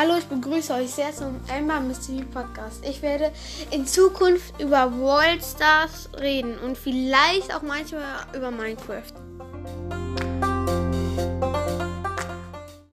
Hallo, ich begrüße euch sehr zum Ember Mystery Podcast. Ich werde in Zukunft über Worldstars reden und vielleicht auch manchmal über Minecraft.